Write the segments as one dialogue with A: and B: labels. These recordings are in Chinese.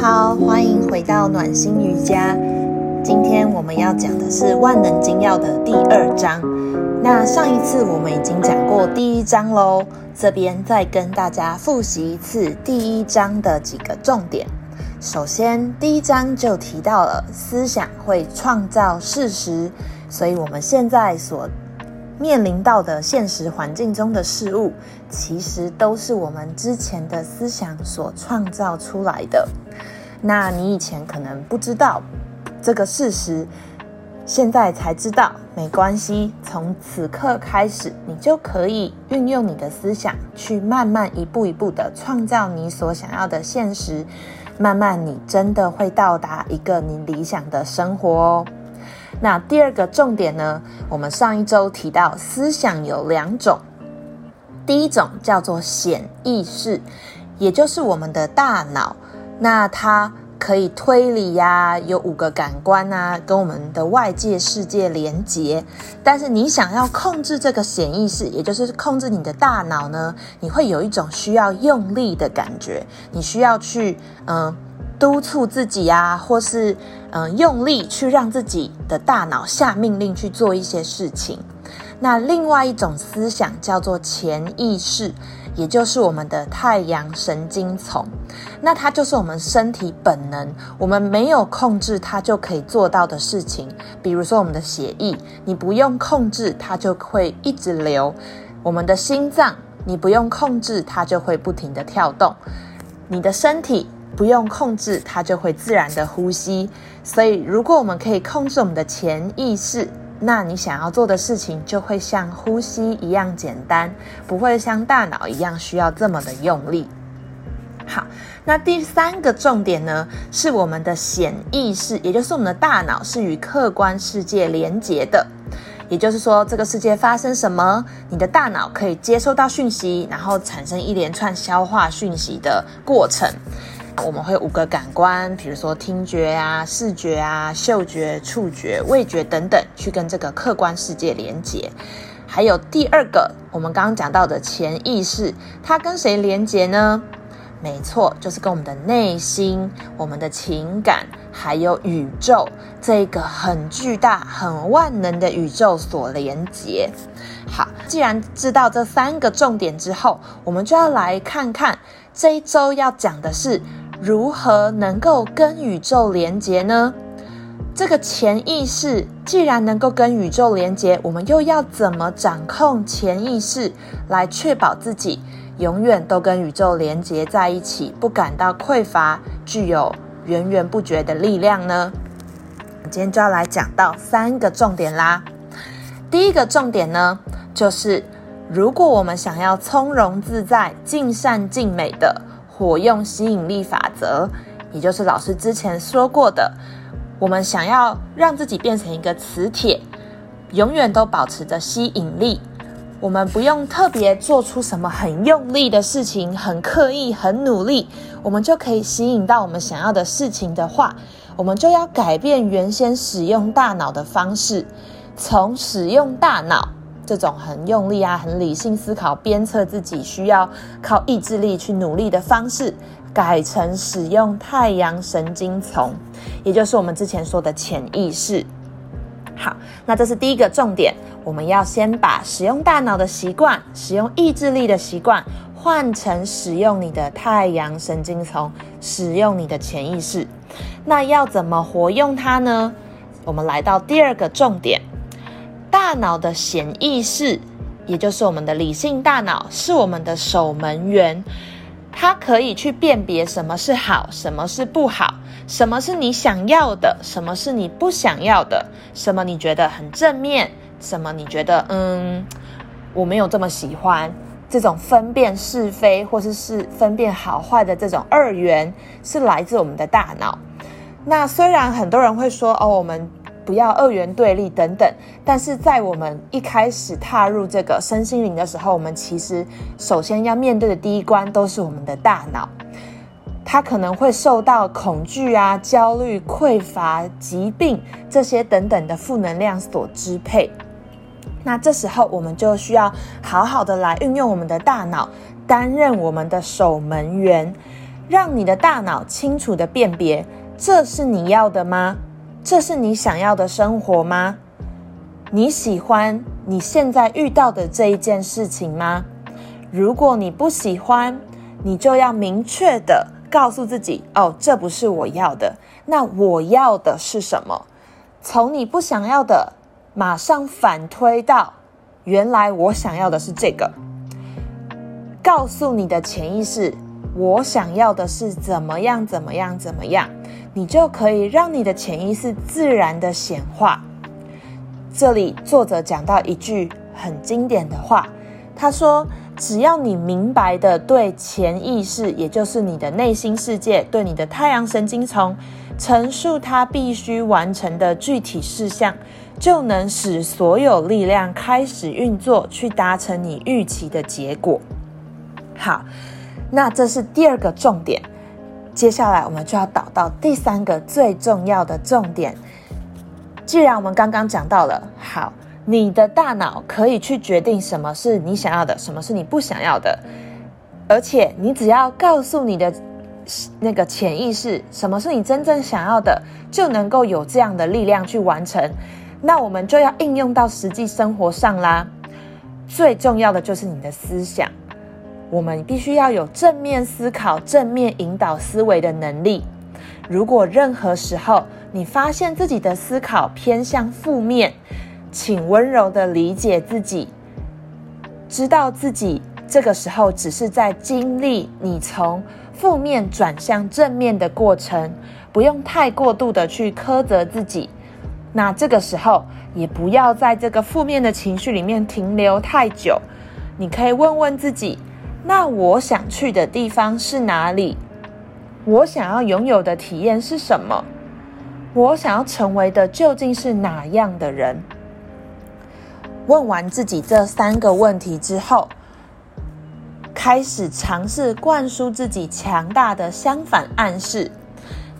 A: 好，欢迎回到暖心瑜伽。今天我们要讲的是《万能金钥》的第二章。那上一次我们已经讲过第一章喽，这边再跟大家复习一次第一章的几个重点。首先，第一章就提到了思想会创造事实，所以我们现在所面临到的现实环境中的事物，其实都是我们之前的思想所创造出来的。那你以前可能不知道这个事实，现在才知道，没关系。从此刻开始，你就可以运用你的思想，去慢慢一步一步的创造你所想要的现实。慢慢，你真的会到达一个你理想的生活哦。那第二个重点呢？我们上一周提到，思想有两种，第一种叫做显意识，也就是我们的大脑，那它可以推理呀，有五个感官啊，跟我们的外界世界连接。但是你想要控制这个显意识，也就是控制你的大脑呢，你会有一种需要用力的感觉，你需要去嗯。督促自己呀，或是嗯用力去让自己的大脑下命令去做一些事情。那另外一种思想叫做潜意识，也就是我们的太阳神经丛。那它就是我们身体本能，我们没有控制它就可以做到的事情。比如说我们的血液，你不用控制它就会一直流；我们的心脏，你不用控制它就会不停的跳动。你的身体。不用控制，它就会自然的呼吸。所以，如果我们可以控制我们的潜意识，那你想要做的事情就会像呼吸一样简单，不会像大脑一样需要这么的用力。好，那第三个重点呢，是我们的显意识，也就是我们的大脑是与客观世界连接的。也就是说，这个世界发生什么，你的大脑可以接收到讯息，然后产生一连串消化讯息的过程。我们会五个感官，比如说听觉啊、视觉啊、嗅觉、触觉、味觉等等，去跟这个客观世界连接。还有第二个，我们刚刚讲到的潜意识，它跟谁连接呢？没错，就是跟我们的内心、我们的情感，还有宇宙这个很巨大、很万能的宇宙所连接。好，既然知道这三个重点之后，我们就要来看看这一周要讲的是。如何能够跟宇宙连接呢？这个潜意识既然能够跟宇宙连接，我们又要怎么掌控潜意识，来确保自己永远都跟宇宙连接在一起，不感到匮乏，具有源源不绝的力量呢？今天就要来讲到三个重点啦。第一个重点呢，就是如果我们想要从容自在、尽善尽美的。火用吸引力法则，也就是老师之前说过的，我们想要让自己变成一个磁铁，永远都保持着吸引力。我们不用特别做出什么很用力的事情，很刻意、很努力，我们就可以吸引到我们想要的事情的话，我们就要改变原先使用大脑的方式，从使用大脑。这种很用力啊，很理性思考、鞭策自己需要靠意志力去努力的方式，改成使用太阳神经丛，也就是我们之前说的潜意识。好，那这是第一个重点，我们要先把使用大脑的习惯、使用意志力的习惯，换成使用你的太阳神经丛，使用你的潜意识。那要怎么活用它呢？我们来到第二个重点。大脑的显意识，也就是我们的理性大脑，是我们的守门员。它可以去辨别什么是好，什么是不好，什么是你想要的，什么是你不想要的，什么你觉得很正面，什么你觉得嗯我没有这么喜欢。这种分辨是非，或是是分辨好坏的这种二元，是来自我们的大脑。那虽然很多人会说哦，我们。不要二元对立等等，但是在我们一开始踏入这个身心灵的时候，我们其实首先要面对的第一关都是我们的大脑，它可能会受到恐惧啊、焦虑、匮乏、疾病这些等等的负能量所支配。那这时候我们就需要好好的来运用我们的大脑，担任我们的守门员。让你的大脑清楚的辨别，这是你要的吗？这是你想要的生活吗？你喜欢你现在遇到的这一件事情吗？如果你不喜欢，你就要明确的告诉自己：哦，这不是我要的。那我要的是什么？从你不想要的，马上反推到原来我想要的是这个。告诉你的潜意识，我想要的是怎么样，怎么样，怎么样，你就可以让你的潜意识自然的显化。这里作者讲到一句很经典的话，他说：“只要你明白的对潜意识，也就是你的内心世界，对你的太阳神经丛陈述它必须完成的具体事项，就能使所有力量开始运作，去达成你预期的结果。”好，那这是第二个重点。接下来我们就要导到第三个最重要的重点。既然我们刚刚讲到了，好，你的大脑可以去决定什么是你想要的，什么是你不想要的，而且你只要告诉你的那个潜意识什么是你真正想要的，就能够有这样的力量去完成。那我们就要应用到实际生活上啦。最重要的就是你的思想，我们必须要有正面思考、正面引导思维的能力。如果任何时候，你发现自己的思考偏向负面，请温柔的理解自己，知道自己这个时候只是在经历你从负面转向正面的过程，不用太过度的去苛责自己。那这个时候也不要在这个负面的情绪里面停留太久，你可以问问自己：那我想去的地方是哪里？我想要拥有的体验是什么？我想要成为的究竟是哪样的人？问完自己这三个问题之后，开始尝试灌输自己强大的相反暗示，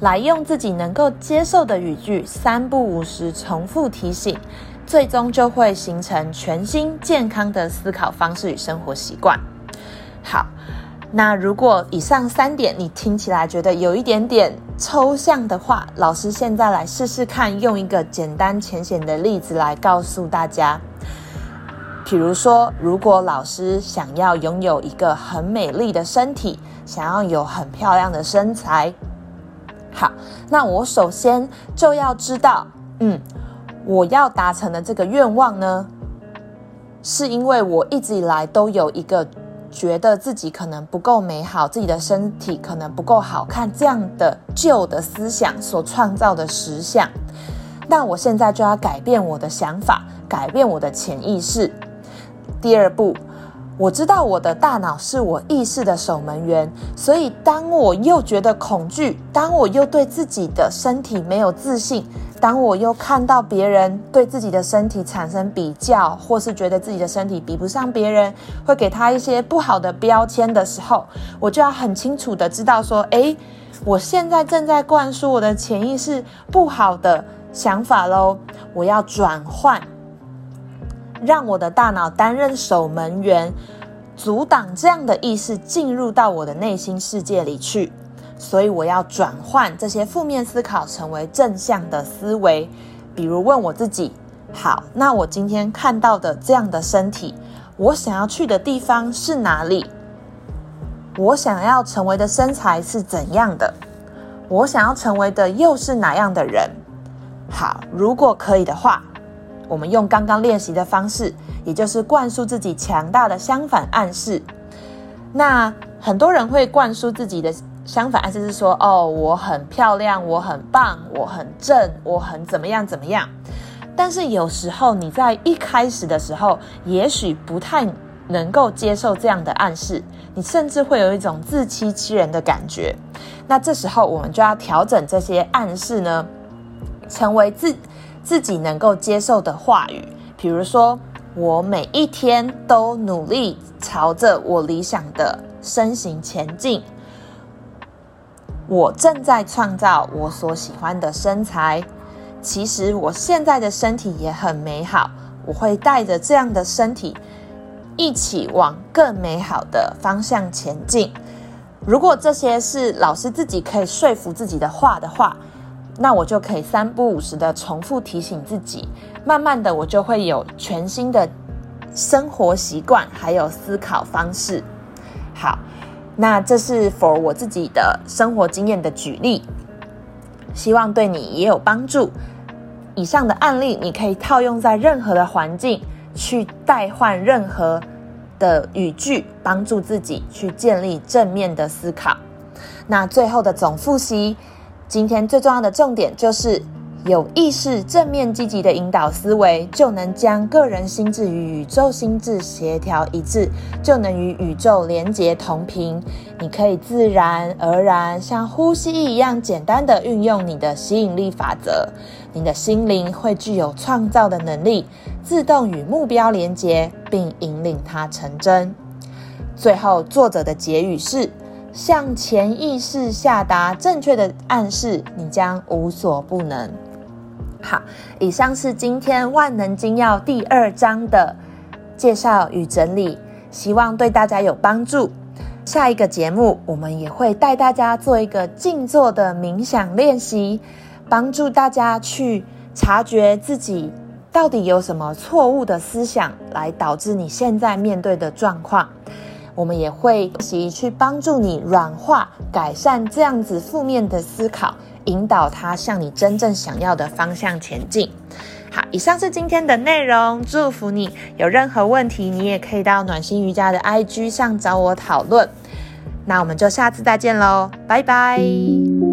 A: 来用自己能够接受的语句三不五时重复提醒，最终就会形成全新健康的思考方式与生活习惯。好。那如果以上三点你听起来觉得有一点点抽象的话，老师现在来试试看，用一个简单浅显的例子来告诉大家。比如说，如果老师想要拥有一个很美丽的身体，想要有很漂亮的身材，好，那我首先就要知道，嗯，我要达成的这个愿望呢，是因为我一直以来都有一个。觉得自己可能不够美好，自己的身体可能不够好看，这样的旧的思想所创造的实相，那我现在就要改变我的想法，改变我的潜意识。第二步，我知道我的大脑是我意识的守门员，所以当我又觉得恐惧，当我又对自己的身体没有自信。当我又看到别人对自己的身体产生比较，或是觉得自己的身体比不上别人，会给他一些不好的标签的时候，我就要很清楚的知道说，诶，我现在正在灌输我的潜意识不好的想法喽，我要转换，让我的大脑担任守门员，阻挡这样的意识进入到我的内心世界里去。所以我要转换这些负面思考，成为正向的思维。比如问我自己：好，那我今天看到的这样的身体，我想要去的地方是哪里？我想要成为的身材是怎样的？我想要成为的又是哪样的人？好，如果可以的话，我们用刚刚练习的方式，也就是灌输自己强大的相反暗示。那很多人会灌输自己的。相反，意思是说，哦，我很漂亮，我很棒，我很正，我很怎么样怎么样。但是有时候你在一开始的时候，也许不太能够接受这样的暗示，你甚至会有一种自欺欺人的感觉。那这时候我们就要调整这些暗示呢，成为自自己能够接受的话语。比如说，我每一天都努力朝着我理想的身形前进。我正在创造我所喜欢的身材。其实我现在的身体也很美好。我会带着这样的身体，一起往更美好的方向前进。如果这些是老师自己可以说服自己的话的话，那我就可以三不五时的重复提醒自己，慢慢的我就会有全新的生活习惯，还有思考方式。好，那这是 for 我自己的生活经验的举例，希望对你也有帮助。以上的案例你可以套用在任何的环境，去代换任何的语句，帮助自己去建立正面的思考。那最后的总复习。今天最重要的重点就是有意识、正面、积极的引导思维，就能将个人心智与宇宙心智协调一致，就能与宇宙连接同频。你可以自然而然像呼吸一样简单的运用你的吸引力法则，你的心灵会具有创造的能力，自动与目标连接，并引领它成真。最后，作者的结语是。向潜意识下达正确的暗示，你将无所不能。好，以上是今天万能金钥第二章的介绍与整理，希望对大家有帮助。下一个节目，我们也会带大家做一个静坐的冥想练习，帮助大家去察觉自己到底有什么错误的思想，来导致你现在面对的状况。我们也会习去帮助你软化、改善这样子负面的思考，引导他向你真正想要的方向前进。好，以上是今天的内容，祝福你。有任何问题，你也可以到暖心瑜伽的 IG 上找我讨论。那我们就下次再见喽，拜拜。